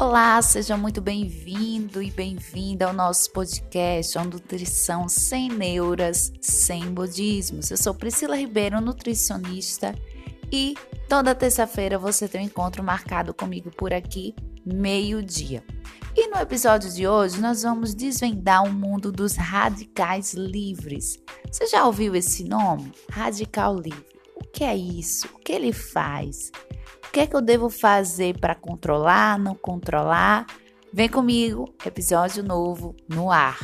Olá, seja muito bem-vindo e bem-vinda ao nosso podcast, a Nutrição Sem Neuras, Sem Budismos. Eu sou Priscila Ribeiro, nutricionista, e toda terça-feira você tem um encontro marcado comigo por aqui, meio-dia. E no episódio de hoje nós vamos desvendar o mundo dos radicais livres. Você já ouviu esse nome? Radical livre. O que é isso? O que ele faz? O que é que eu devo fazer para controlar, não controlar? Vem comigo, episódio novo no ar.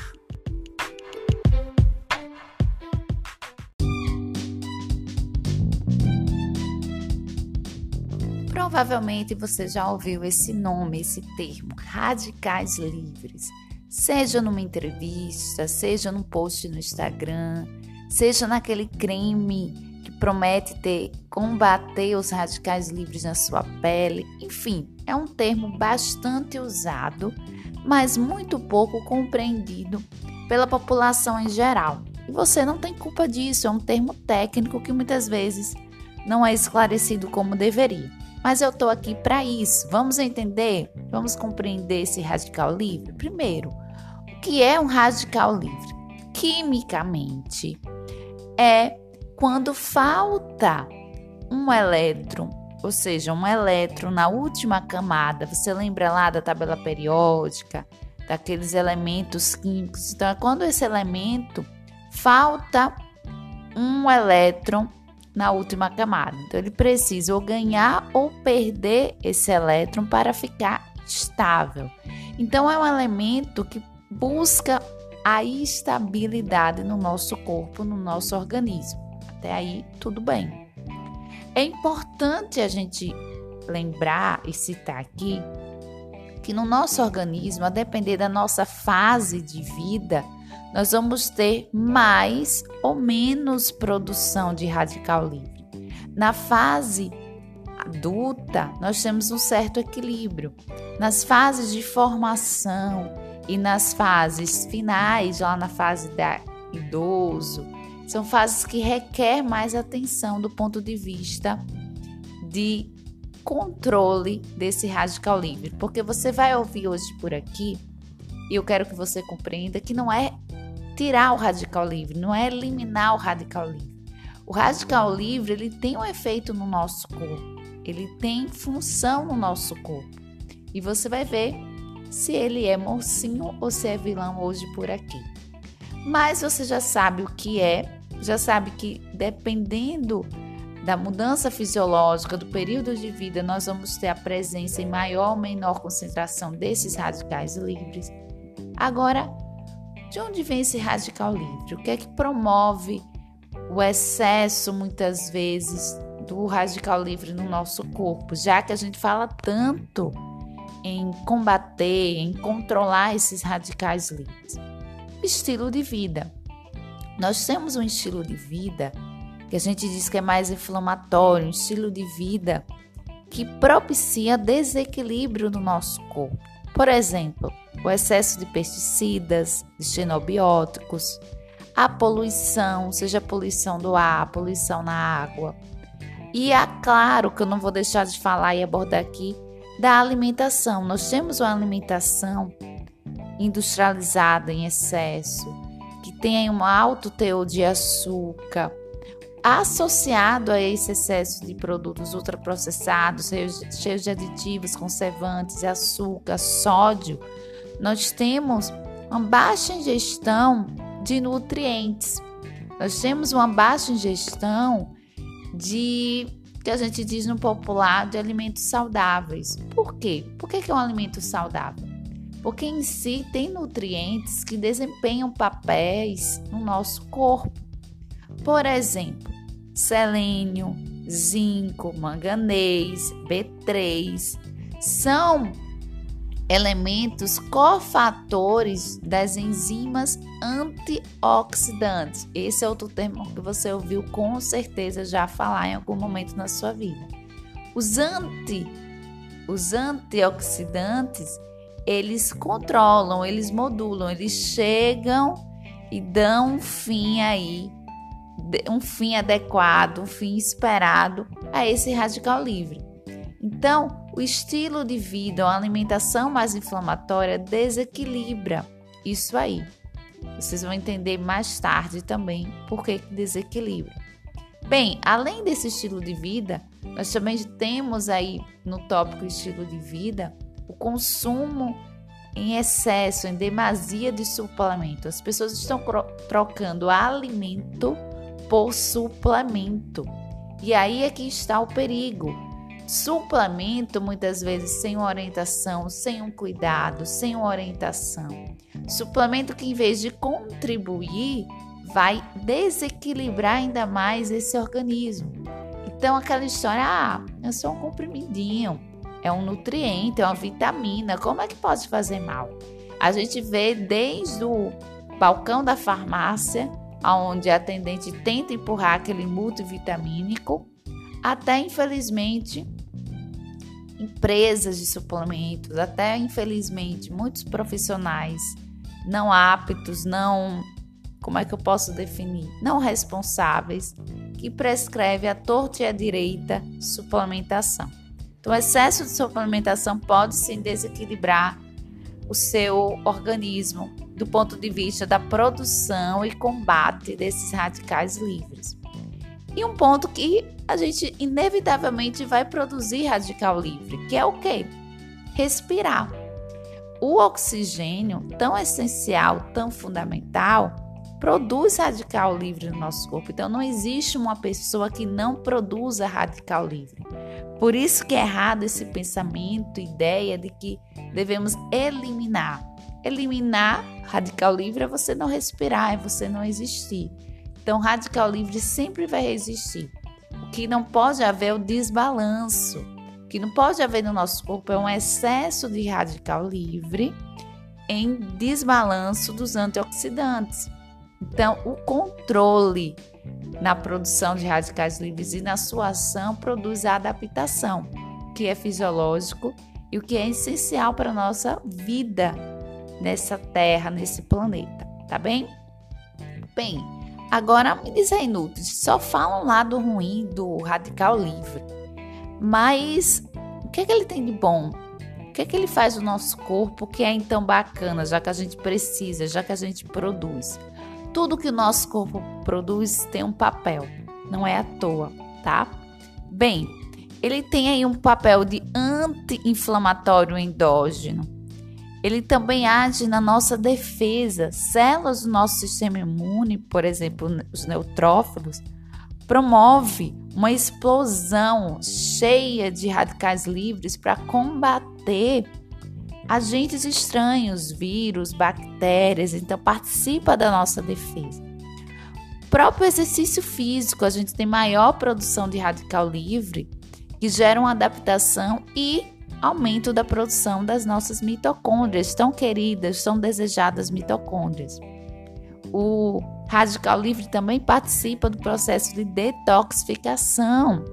Provavelmente você já ouviu esse nome, esse termo, radicais livres. Seja numa entrevista, seja num post no Instagram, seja naquele creme promete ter combater os radicais livres na sua pele. Enfim, é um termo bastante usado, mas muito pouco compreendido pela população em geral. E você não tem culpa disso, é um termo técnico que muitas vezes não é esclarecido como deveria. Mas eu estou aqui para isso. Vamos entender? Vamos compreender esse radical livre? Primeiro, o que é um radical livre? Quimicamente, é quando falta um elétron, ou seja, um elétron na última camada, você lembra lá da tabela periódica, daqueles elementos químicos? Então, é quando esse elemento falta um elétron na última camada. Então, ele precisa ou ganhar ou perder esse elétron para ficar estável. Então, é um elemento que busca a estabilidade no nosso corpo, no nosso organismo. Até aí, tudo bem. É importante a gente lembrar e citar aqui que no nosso organismo, a depender da nossa fase de vida, nós vamos ter mais ou menos produção de radical livre. Na fase adulta, nós temos um certo equilíbrio. Nas fases de formação e nas fases finais, lá na fase da idoso, são fases que requer mais atenção do ponto de vista de controle desse radical livre, porque você vai ouvir hoje por aqui, e eu quero que você compreenda que não é tirar o radical livre, não é eliminar o radical livre. O radical livre, ele tem um efeito no nosso corpo, ele tem função no nosso corpo. E você vai ver se ele é mocinho ou se é vilão hoje por aqui. Mas você já sabe o que é, já sabe que dependendo da mudança fisiológica, do período de vida, nós vamos ter a presença em maior ou menor concentração desses radicais livres. Agora, de onde vem esse radical livre? O que é que promove o excesso, muitas vezes, do radical livre no nosso corpo? Já que a gente fala tanto em combater, em controlar esses radicais livres estilo de vida. Nós temos um estilo de vida que a gente diz que é mais inflamatório, um estilo de vida que propicia desequilíbrio no nosso corpo. Por exemplo, o excesso de pesticidas, de xenobióticos, a poluição, seja a poluição do ar, a poluição na água. E é claro que eu não vou deixar de falar e abordar aqui da alimentação. Nós temos uma alimentação industrializada em excesso, que tem um alto teor de açúcar, associado a esse excesso de produtos ultraprocessados, cheios de aditivos, conservantes, açúcar, sódio, nós temos uma baixa ingestão de nutrientes. Nós temos uma baixa ingestão de que a gente diz no popular de alimentos saudáveis. Por quê? Por que, que é um alimento saudável? Porque em si tem nutrientes que desempenham papéis no nosso corpo. Por exemplo, selênio, zinco, manganês, B3 são elementos cofatores das enzimas antioxidantes. Esse é outro termo que você ouviu com certeza já falar em algum momento na sua vida. Os anti os antioxidantes eles controlam, eles modulam, eles chegam e dão um fim aí, um fim adequado, um fim esperado a esse radical livre. Então, O estilo de vida ou alimentação mais inflamatória desequilibra isso aí. Vocês vão entender mais tarde também por que desequilibra. Bem, além desse estilo de vida, nós também temos aí no tópico estilo de vida o consumo em excesso, em demasia de suplemento. As pessoas estão trocando alimento por suplemento. E aí é que está o perigo. Suplemento, muitas vezes, sem uma orientação, sem um cuidado, sem uma orientação. Suplemento que, em vez de contribuir, vai desequilibrar ainda mais esse organismo. Então, aquela história, ah, é só um comprimidinho, é um nutriente, é uma vitamina, como é que pode fazer mal? A gente vê desde o balcão da farmácia, onde a atendente tenta empurrar aquele multivitamínico, até infelizmente empresas de suplementos, até infelizmente muitos profissionais não aptos, não como é que eu posso definir? Não responsáveis, que prescreve a torta e a direita suplementação. Então, o excesso de suplementação pode sim desequilibrar o seu organismo do ponto de vista da produção e combate desses radicais livres. E um ponto que a gente inevitavelmente vai produzir radical livre, que é o quê? Respirar. O oxigênio, tão essencial, tão fundamental, produz radical livre no nosso corpo. Então não existe uma pessoa que não produza radical livre. Por isso que é errado esse pensamento, ideia de que devemos eliminar. Eliminar radical livre é você não respirar, é você não existir. Então radical livre sempre vai existir. O que não pode haver é o desbalanço. O que não pode haver no nosso corpo é um excesso de radical livre em desbalanço dos antioxidantes. Então, o controle na produção de radicais livres e na sua ação produz a adaptação, que é fisiológico e o que é essencial para a nossa vida nessa terra, nesse planeta, tá bem? Bem, agora me diz aí, Nutris, só falam um lado ruim do radical livre, mas o que é que ele tem de bom? O que é que ele faz no nosso corpo que é então bacana, já que a gente precisa, já que a gente produz? Tudo que o nosso corpo produz tem um papel, não é à toa, tá? Bem, ele tem aí um papel de anti-inflamatório endógeno. Ele também age na nossa defesa. Células do nosso sistema imune, por exemplo, os neutrófilos, promove uma explosão cheia de radicais livres para combater agentes estranhos, vírus, bactérias, então participa da nossa defesa. O próprio exercício físico, a gente tem maior produção de radical livre, que gera uma adaptação e aumento da produção das nossas mitocôndrias, tão queridas, tão desejadas mitocôndrias. O radical livre também participa do processo de detoxificação.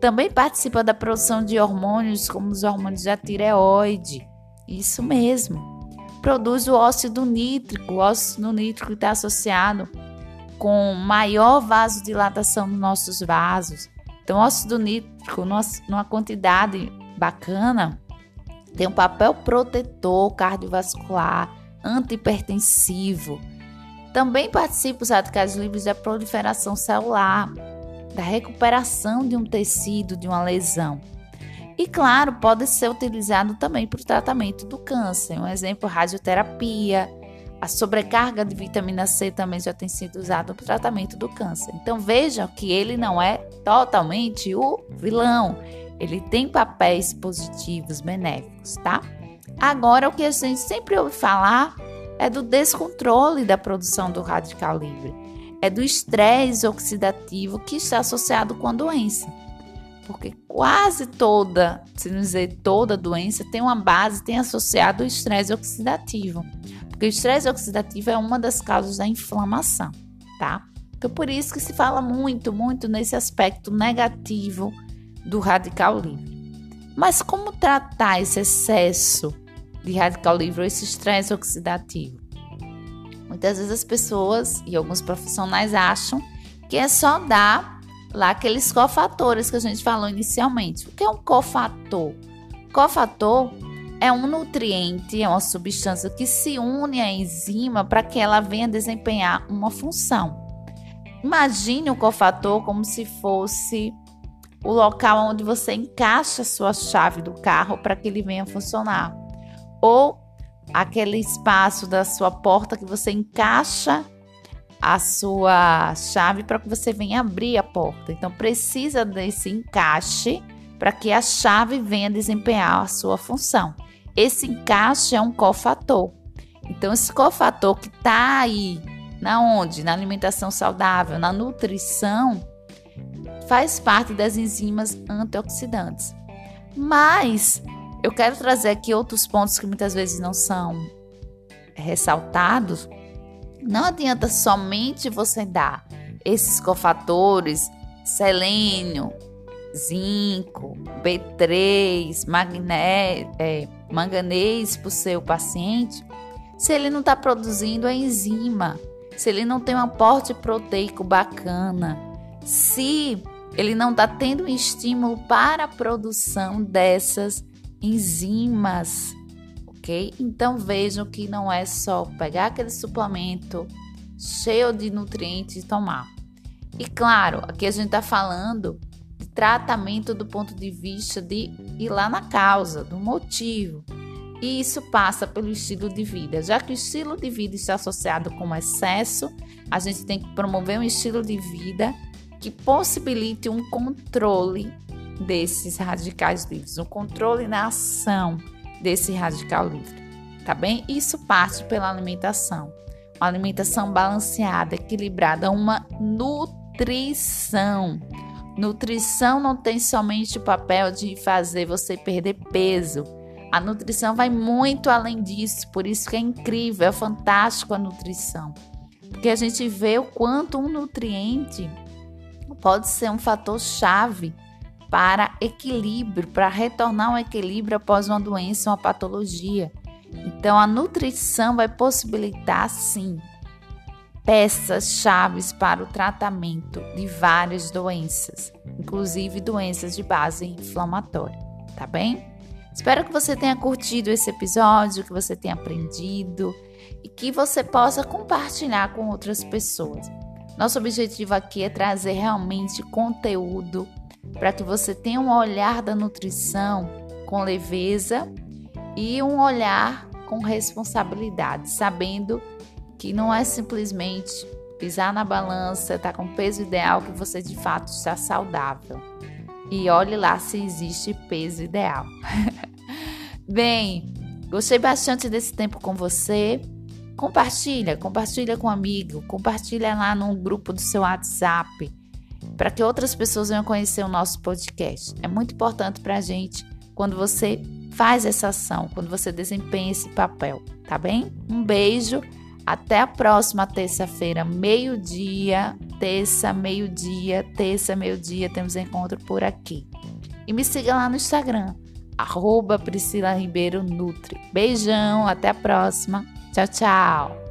Também participa da produção de hormônios como os hormônios da tireoide, isso mesmo. Produz o óxido nítrico. O óxido nítrico está associado com maior vasodilatação nos nossos vasos. Então, óxido nítrico, numa quantidade bacana, tem um papel protetor cardiovascular, antihipertensivo. Também participa os radicais livres da proliferação celular, da recuperação de um tecido, de uma lesão. E claro, pode ser utilizado também para o tratamento do câncer. Um exemplo, radioterapia. A sobrecarga de vitamina C também já tem sido usada para o tratamento do câncer. Então vejam que ele não é totalmente o vilão. Ele tem papéis positivos, benéficos, tá? Agora, o que a gente sempre ouve falar é do descontrole da produção do radical livre. É do estresse oxidativo que está associado com a doença porque quase toda, se não dizer toda doença, tem uma base, tem associado o estresse oxidativo. Porque o estresse oxidativo é uma das causas da inflamação, tá? Então, por isso que se fala muito, muito nesse aspecto negativo do radical livre. Mas como tratar esse excesso de radical livre ou esse estresse oxidativo? Muitas vezes as pessoas e alguns profissionais acham que é só dar lá aqueles cofatores que a gente falou inicialmente. O que é um cofator? Cofator é um nutriente, é uma substância que se une à enzima para que ela venha desempenhar uma função. Imagine o cofator como se fosse o local onde você encaixa a sua chave do carro para que ele venha funcionar. Ou aquele espaço da sua porta que você encaixa a sua chave para que você venha abrir a porta. Então precisa desse encaixe para que a chave venha desempenhar a sua função. Esse encaixe é um cofator. Então esse cofator que está aí, na onde? Na alimentação saudável, na nutrição, faz parte das enzimas antioxidantes. Mas eu quero trazer aqui outros pontos que muitas vezes não são ressaltados. Não adianta somente você dar esses cofatores, selênio, zinco, B3, magnésio, é, manganês para o seu paciente, se ele não está produzindo a enzima, se ele não tem um aporte proteico bacana, se ele não está tendo um estímulo para a produção dessas enzimas, Então vejam que não é só pegar aquele suplemento cheio de nutrientes e tomar. E claro, aqui a gente está falando de tratamento do ponto de vista de ir lá na causa, do motivo. E isso passa pelo estilo de vida. Já que o estilo de vida está associado com excesso, a gente tem que promover um estilo de vida que possibilite um controle desses radicais livres, um controle na ação desse radical livre, tá bem? Isso parte pela alimentação. Uma alimentação balanceada, equilibrada, uma nutrição. Nutrição não tem somente o papel de fazer você perder peso. A nutrição vai muito além disso, por isso que é incrível, é fantástico a nutrição. Porque a gente vê o quanto um nutriente pode ser um fator chave para equilíbrio, para retornar um equilíbrio após uma doença, uma patologia. Então, a nutrição vai possibilitar, sim, peças chaves para o tratamento de várias doenças, inclusive doenças de base inflamatória, tá bem? Espero que você tenha curtido esse episódio, que você tenha aprendido e que você possa compartilhar com outras pessoas. Nosso objetivo aqui é trazer realmente conteúdo para que você tenha um olhar da nutrição com leveza e um olhar com responsabilidade, sabendo que não é simplesmente pisar na balança, estar tá com o peso ideal que você de fato está saudável. E olhe lá se existe peso ideal. Bem, gostei bastante desse tempo com você. Compartilha, compartilha com um amigo, compartilha lá no grupo do seu WhatsApp, para que outras pessoas venham conhecer o nosso podcast. É muito importante para a gente quando você faz essa ação, quando você desempenha esse papel, tá bem? Um beijo, até a próxima terça-feira, meio-dia, terça, meio-dia, terça, meio-dia, temos encontro por aqui. E me siga lá no Instagram, arroba Priscila Ribeiro Nutri. Beijão, até a próxima. Tchau, tchau.